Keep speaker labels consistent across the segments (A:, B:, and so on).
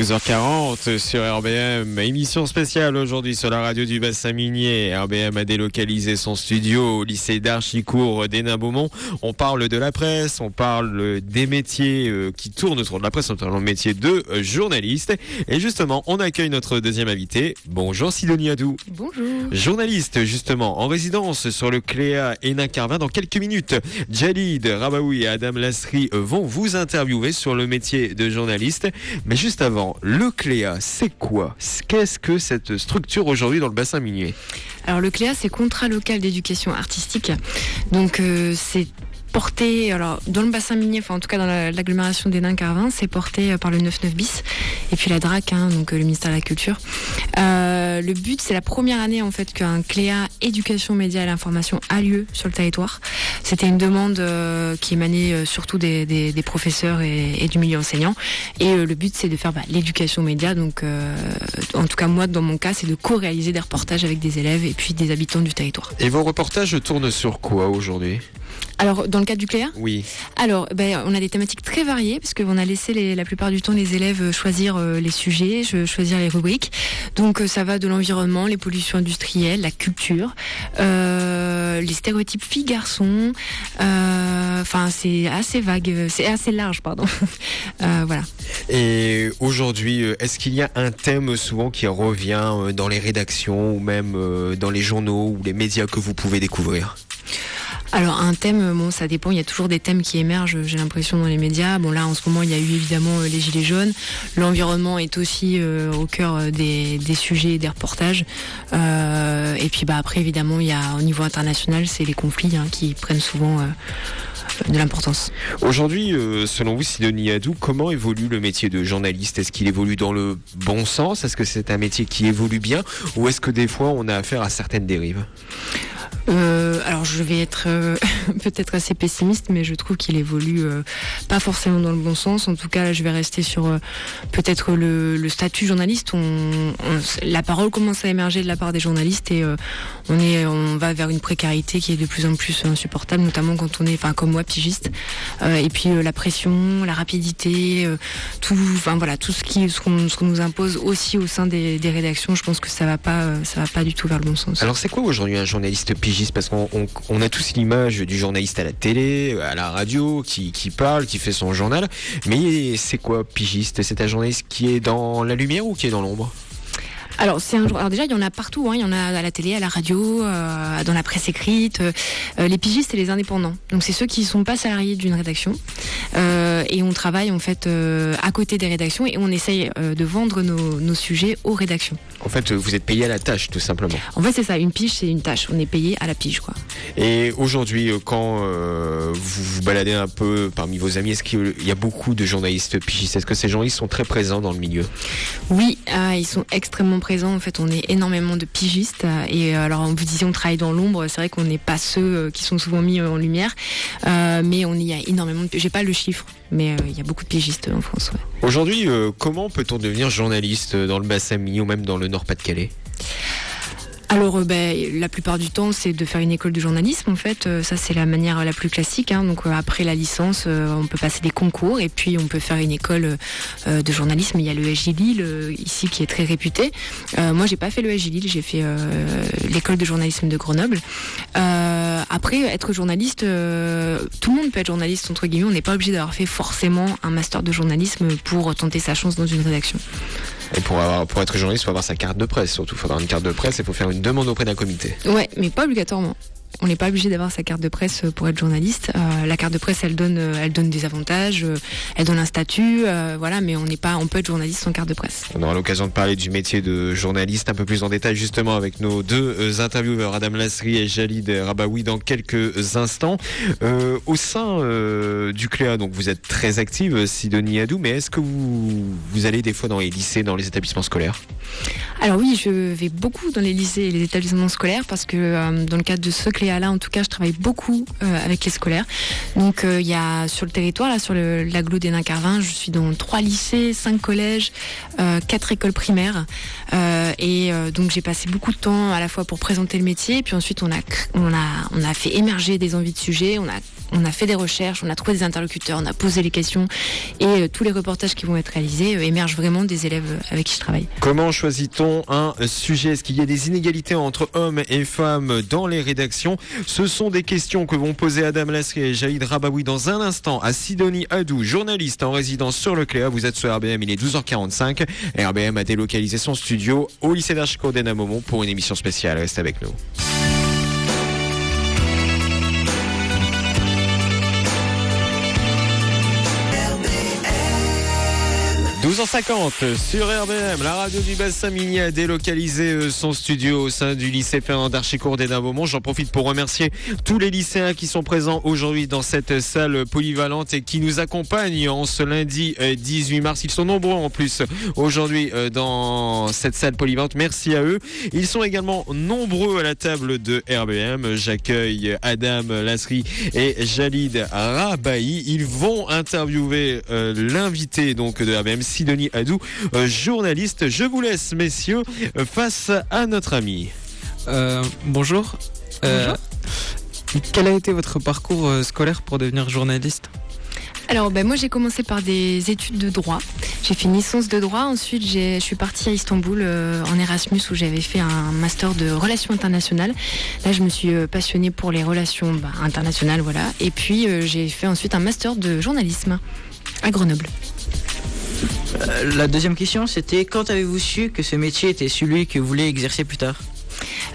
A: 12h40 sur RBM, émission spéciale aujourd'hui sur la radio du bassin minier. RBM a délocalisé son studio au lycée d'Archicourt d'Hénin-Beaumont. On parle de la presse, on parle des métiers euh, qui tournent autour de la presse, notamment le métier de euh, journaliste. Et justement, on accueille notre deuxième invité. Bonjour Sidonie Adou.
B: Bonjour.
A: Journaliste justement, en résidence sur le Cléa Hénin-Carvin. Dans quelques minutes, Jalid Rabaoui et Adam Lasri vont vous interviewer sur le métier de journaliste. Mais juste avant, le CLEA, c'est quoi? Qu'est-ce que cette structure aujourd'hui dans le bassin minier?
B: Alors le CLEA, c'est contrat local d'éducation artistique. Donc euh, c'est porté, alors dans le bassin minier, enfin en tout cas dans l'agglomération des Nains-Carvin, c'est porté euh, par le 99 bis et puis la DRAC, hein, donc euh, le ministère de la Culture. Euh, le but, c'est la première année en fait qu'un CLEA éducation média et l'information a lieu sur le territoire. C'était une demande qui émanait surtout des, des, professeurs et, du milieu enseignant. Et le but, c'est de faire bah, l'éducation média. Donc, en tout cas moi, dans mon cas, c'est de co-réaliser des reportages avec des élèves et puis des habitants du territoire.
A: Et vos reportages tournent sur quoi aujourd'hui?
B: Alors, dans le cadre du Cléa
A: Oui.
B: Alors, ben, on a des thématiques très variées, parce qu'on a laissé la plupart du temps les élèves choisir euh, les sujets, choisir les rubriques. Donc, euh, ça va de l'environnement, les pollutions industrielles, la culture, euh, les stéréotypes filles-garçons. Enfin, c'est assez vague, c'est assez large, pardon. voilà.
A: Et aujourd'hui, est-ce qu'il y a un thème souvent qui revient dans les rédactions ou même dans les journaux ou les médias que vous pouvez découvrir?
B: Alors un thème, bon ça dépend, il y a toujours des thèmes qui émergent, j'ai l'impression dans les médias. Bon là en ce moment il y a eu évidemment euh, les gilets jaunes, l'environnement est aussi euh, au cœur euh, des, sujets et des reportages. et puis bah après évidemment il y a au niveau international c'est les conflits hein, qui prennent souvent de l'importance.
A: Aujourd'hui, selon vous, Sidonie Adou, comment évolue le métier de journaliste? Est-ce qu'il évolue dans le bon sens? Est-ce que c'est un métier qui évolue bien? Ou est-ce que des fois on a affaire à certaines dérives?
B: Euh, alors je vais être euh, peut-être assez pessimiste, mais je trouve qu'il évolue euh, pas forcément dans le bon sens. En tout cas, je vais rester sur peut-être le, statut journaliste. La parole commence à émerger de la part des journalistes et on va vers une précarité qui est de plus en plus insupportable, notamment quand on est, enfin comme moi, pigiste. et puis la pression, la rapidité, tout, enfin voilà, tout ce qu'on nous impose aussi au sein des, des, rédactions. Je pense que ça va pas, ça va pas du tout vers le bon sens.
A: Alors c'est quoi aujourd'hui un journaliste pigiste? Parce qu'on a tous l'image du journaliste à la télé, à la radio, qui, parle, qui fait son journal. Mais c'est quoi pigiste? C'est un journaliste qui est dans la lumière ou qui est dans l'ombre?
B: Alors, c'est un Alors déjà, il y en a partout. Hein. Il y en a à la télé, à la radio, euh, dans la presse écrite. Euh, les pigistes et les indépendants. Donc, c'est ceux qui ne sont pas salariés d'une rédaction. Euh, et on travaille en fait à côté des rédactions et on essaye de vendre nos, nos, sujets aux rédactions.
A: En fait, vous êtes payé à la tâche, tout simplement.
B: En fait, c'est ça. Une pige, c'est une tâche. On est payé à la pige, quoi.
A: Et aujourd'hui, quand vous vous baladez un peu parmi vos amis, est-ce qu'il y a beaucoup de journalistes pigistes? Est-ce que ces journalistes sont très présents dans le milieu?
B: Oui, ils sont extrêmement présents en fait, on est énormément de pigistes. Et euh, alors, vous disiez, on travaille dans l'ombre. C'est vrai qu'on n'est pas ceux euh, qui sont souvent mis en lumière, euh, mais on y a énormément de. J'ai pas le chiffre, mais il y a beaucoup de pigistes en France.
A: Aujourd'hui, comment peut-on devenir journaliste dans le bassin minier ou même dans le Nord-Pas-de-Calais?
B: Alors, euh, ben, la plupart du temps, c'est de faire une école de journalisme. En fait, euh, ça c'est la manière la plus classique. Hein. Donc, euh, après la licence, on peut passer des concours et puis on peut faire une école de journalisme. Il y a le SG Lille ici qui est très réputé. moi, j'ai pas fait le SG Lille, j'ai fait l'école de journalisme de Grenoble. après, être journaliste, tout le monde peut être journaliste entre guillemets. On n'est pas obligé d'avoir fait forcément un master de journalisme pour tenter sa chance dans une rédaction.
A: Et pour, être journaliste, il faut avoir sa carte de presse, surtout. Il faut avoir une carte de presse et il faut faire une demande auprès d'un comité.
B: Ouais, mais pas obligatoirement. On n'est pas obligé d'avoir sa carte de presse pour être journaliste. Euh, la carte de presse, elle donne, euh, elle donne des avantages, euh, elle donne un statut, voilà. Mais on n'est pas, on peut être journaliste sans carte de presse.
A: On aura l'occasion de parler du métier de journaliste un peu plus en détail justement avec nos deux intervieweurs, Adam Lasri et Jalid Rabaoui, dans quelques instants. au sein du CLEA, donc vous êtes très active, Sidonie Adou, mais est-ce que vous, vous allez des fois dans les lycées, dans les établissements scolaires?
B: Alors oui, je vais beaucoup dans les lycées et les établissements scolaires parce que dans le cadre de ce Cléala, en tout cas, je travaille beaucoup avec les scolaires. Donc, il y a sur le territoire, là, sur l'agglo des nains Carvin, je suis dans trois lycées, cinq collèges, quatre écoles primaires. et donc, j'ai passé beaucoup de temps à la fois pour présenter le métier, puis ensuite, on a, on a, on a fait émerger des envies de sujets, on a on a fait des recherches, on a trouvé des interlocuteurs, on a posé les questions et euh, tous les reportages qui vont être réalisés euh, émergent vraiment des élèves euh, avec qui je travaille.
A: Comment choisit-on un sujet? Est-ce qu'il y a des inégalités entre hommes et femmes dans les rédactions? Ce sont des questions que vont poser Adam Lasri et Jaïd Rabaoui dans un instant à Sidonie Adou, journaliste en résidence sur le Cléa. Vous êtes sur RBM, il est 12h45. RBM a délocalisé son studio au lycée d'Archico d'Enamomon pour une émission spéciale. Reste avec nous. 12h50 sur RBM, la radio du bassin minier a délocalisé euh, son studio au sein du lycée Fernand d'Archicourt d'Hénin-Beaumont. J'en profite pour remercier tous les lycéens qui sont présents aujourd'hui dans cette salle polyvalente et qui nous accompagnent en ce lundi 18 euh, mars. Ils sont nombreux en plus aujourd'hui euh, dans cette salle polyvalente. Merci à eux. Ils sont également nombreux à la table de RBM. J'accueille Adam Lasri et Jalid Rabahi. Ils vont interviewer l'invité donc de RBM Sidonie Adou, euh, journaliste. Je vous laisse, messieurs, face à notre ami.
C: Euh, bonjour. Euh, quel a été votre parcours scolaire pour devenir journaliste?
B: Alors ben, moi j'ai commencé par des études de droit. J'ai fait une licence de droit. Ensuite je suis partie à Istanbul en Erasmus où j'avais fait un master de relations internationales. Là je me suis passionnée pour les relations bah, internationales voilà. Et puis j'ai fait ensuite un master de journalisme à Grenoble.
D: Euh, la deuxième question, c'était quand avez-vous su que ce métier était celui que vous voulez exercer plus tard?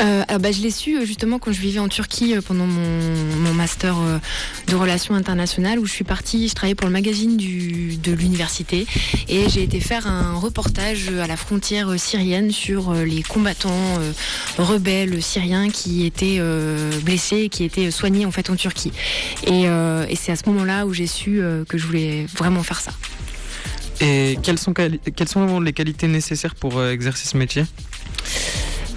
B: Euh, bah, je l'ai su euh, justement quand je vivais en Turquie pendant mon, master de relations internationales où je suis partie, je travaillais pour le magazine de l'université et j'ai été faire un reportage à la frontière syrienne sur les combattants rebelles syriens qui étaient blessés et qui étaient soignés en fait en Turquie. et c'est à ce moment-là où j'ai su que je voulais vraiment faire ça.
C: Et quelles sont, quelles sont les qualités nécessaires pour euh, exercer ce métier?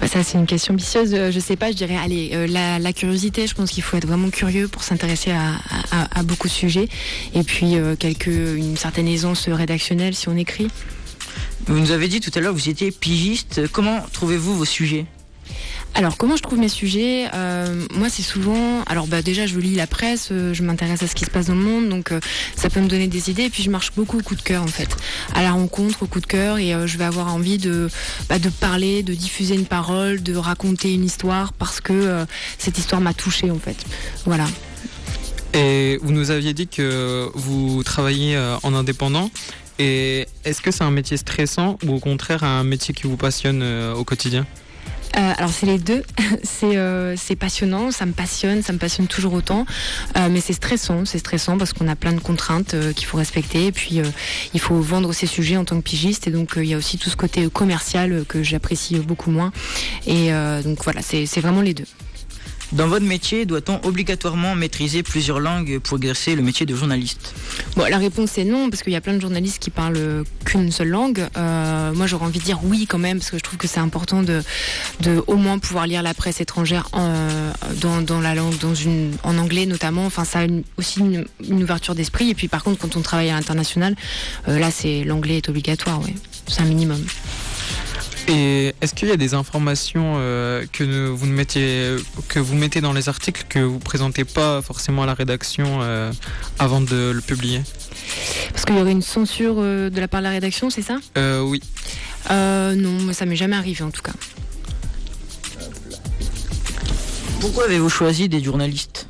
B: Bah, ça, c'est une question vicieuse. Euh, je sais pas, je dirais, allez, euh, la, curiosité, je pense qu'il faut être vraiment curieux pour s'intéresser à, beaucoup de sujets. Et puis, une certaine aisance rédactionnelle si on écrit.
D: Vous nous avez dit tout à l'heure que vous étiez pigiste. Comment trouvez-vous vos sujets?
B: Alors, comment je trouve mes sujets euh, Moi, c'est souvent. Alors, bah, déjà, je lis la presse, euh, je m'intéresse à ce qui se passe dans le monde, donc euh, ça peut me donner des idées. Et puis, je marche beaucoup au coup de cœur, en fait, à la rencontre, au coup de cœur, et je vais avoir envie de, bah, de parler, de diffuser une parole, de raconter une histoire, parce que cette histoire m'a touchée, en fait. Voilà.
C: Et vous nous aviez dit que vous travaillez en indépendant. Et est-ce que c'est un métier stressant ou au contraire un métier qui vous passionne au quotidien?
B: Euh, alors c'est les deux. Euh, c'est passionnant, ça me passionne, ça me passionne toujours autant. Euh, mais c'est stressant, c'est stressant parce qu'on a plein de contraintes qu'il faut respecter. Et puis il faut vendre ses sujets en tant que pigiste. Et donc il y a aussi tout ce côté commercial que j'apprécie beaucoup moins. Et donc voilà, c'est vraiment les deux.
D: Dans votre métier, doit-on obligatoirement maîtriser plusieurs langues pour exercer le métier de journaliste?
B: Bon, La réponse est non, parce qu'il y a plein de journalistes qui parlent qu'une seule langue. Euh, moi, j'aurais envie de dire oui quand même, parce que je trouve que c'est important de, de au moins pouvoir lire la presse étrangère en, dans, la langue, dans une, en anglais notamment. Enfin, ça a aussi une, ouverture d'esprit. Et puis, par contre, quand on travaille à l'international, euh, là, c'est l'anglais est obligatoire, oui. C'est un minimum.
C: Et est-ce qu'il y a des informations euh, que vous mettez, que vous mettez dans les articles que vous présentez pas forcément à la rédaction euh, avant de le publier?
B: Parce qu'il y aurait une censure euh, de la part de la rédaction, c'est ça?
C: Oui.
B: non, ça m'est jamais arrivé en tout cas.
D: Pourquoi avez-vous choisi des journalistes?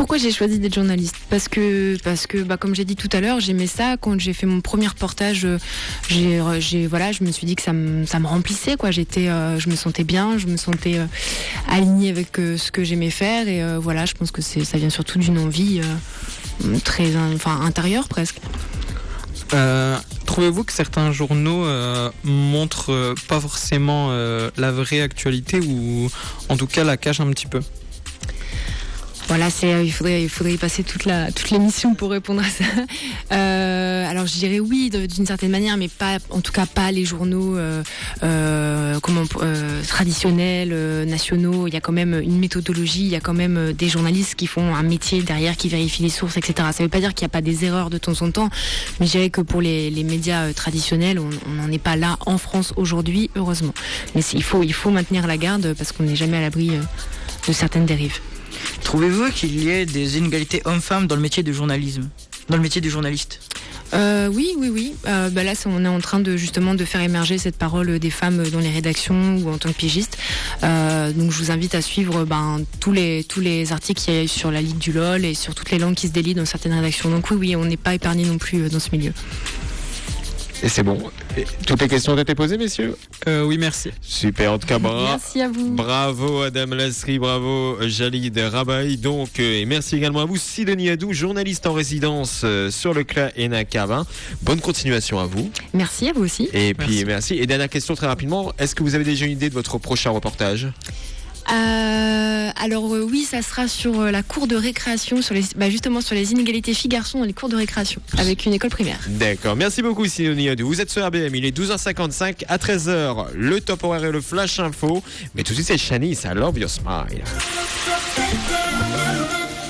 B: Pourquoi j'ai choisi d'être journaliste Parce que, bah, comme j'ai dit tout à l'heure, j'aimais ça. Quand j'ai fait mon premier reportage, euh, j'ai, voilà, je me suis dit que ça me, remplissait. Quoi. Euh, je me sentais bien, je me sentais euh, alignée avec ce que j'aimais faire. Et voilà, je pense que ça vient surtout d'une envie très enfin, intérieure presque.
C: Trouvez-vous que certains journaux montrent pas forcément la vraie actualité ou en tout cas la cachent un petit peu?
B: Voilà, c'est, il faudrait, y passer toute la, toute l'émission pour répondre à ça. Euh, alors je dirais oui d'une certaine manière, mais pas, en tout cas pas les journaux euh, euh, euh, traditionnels, euh, nationaux. Il y a quand même une méthodologie, il y a quand même euh, des journalistes qui font un métier derrière, qui vérifient les sources, etc. Ça ne veut pas dire qu'il n'y a pas des erreurs de temps en temps, mais je dirais que pour les, médias euh, traditionnels, on n'en est pas là en France aujourd'hui, heureusement. Mais il faut, maintenir la garde parce qu'on n'est jamais à l'abri euh, de certaines dérives.
D: Trouvez-vous qu'il y ait des inégalités hommes-femmes dans le métier du journalisme Dans le métier du journaliste?
B: Euh, oui, oui, oui. Euh, bah là, on est en train de justement de faire émerger cette parole des femmes dans les rédactions ou en tant que pigistes. Euh, donc, je vous invite à suivre ben, tous les articles qu'il y a sur la Ligue du LOL et sur toutes les langues qui se délient dans certaines rédactions. Donc oui, oui, on n'est pas épargné non plus dans ce milieu.
A: Et c'est bon. Et toutes les questions ont été posées, messieurs
C: Euh, oui, merci.
A: Super, en tout cas, bravo.
B: Merci à vous.
A: Bravo Adam Lasri, bravo Jalid Rabaï. Donc, euh, et merci également à vous, Sidonie Adou, journaliste en résidence euh, sur le CLA Carvin. Bonne continuation à vous.
B: Merci à vous aussi.
A: Et puis,
C: Merci.
A: merci. Et dernière question très rapidement. Est-ce que vous avez déjà une idée de votre prochain reportage?
B: Euh, alors euh, oui, ça sera sur euh, la cour de récréation, sur les, bah, justement sur les inégalités filles-garçons dans les cours de récréation, avec une école primaire.
A: D'accord. Merci beaucoup, Sidonie. Vous êtes sur RBM. Il est 12h55 à 13h. Le top horaire et le flash info. Mais tout de suite, c'est Shanice. I love your smile.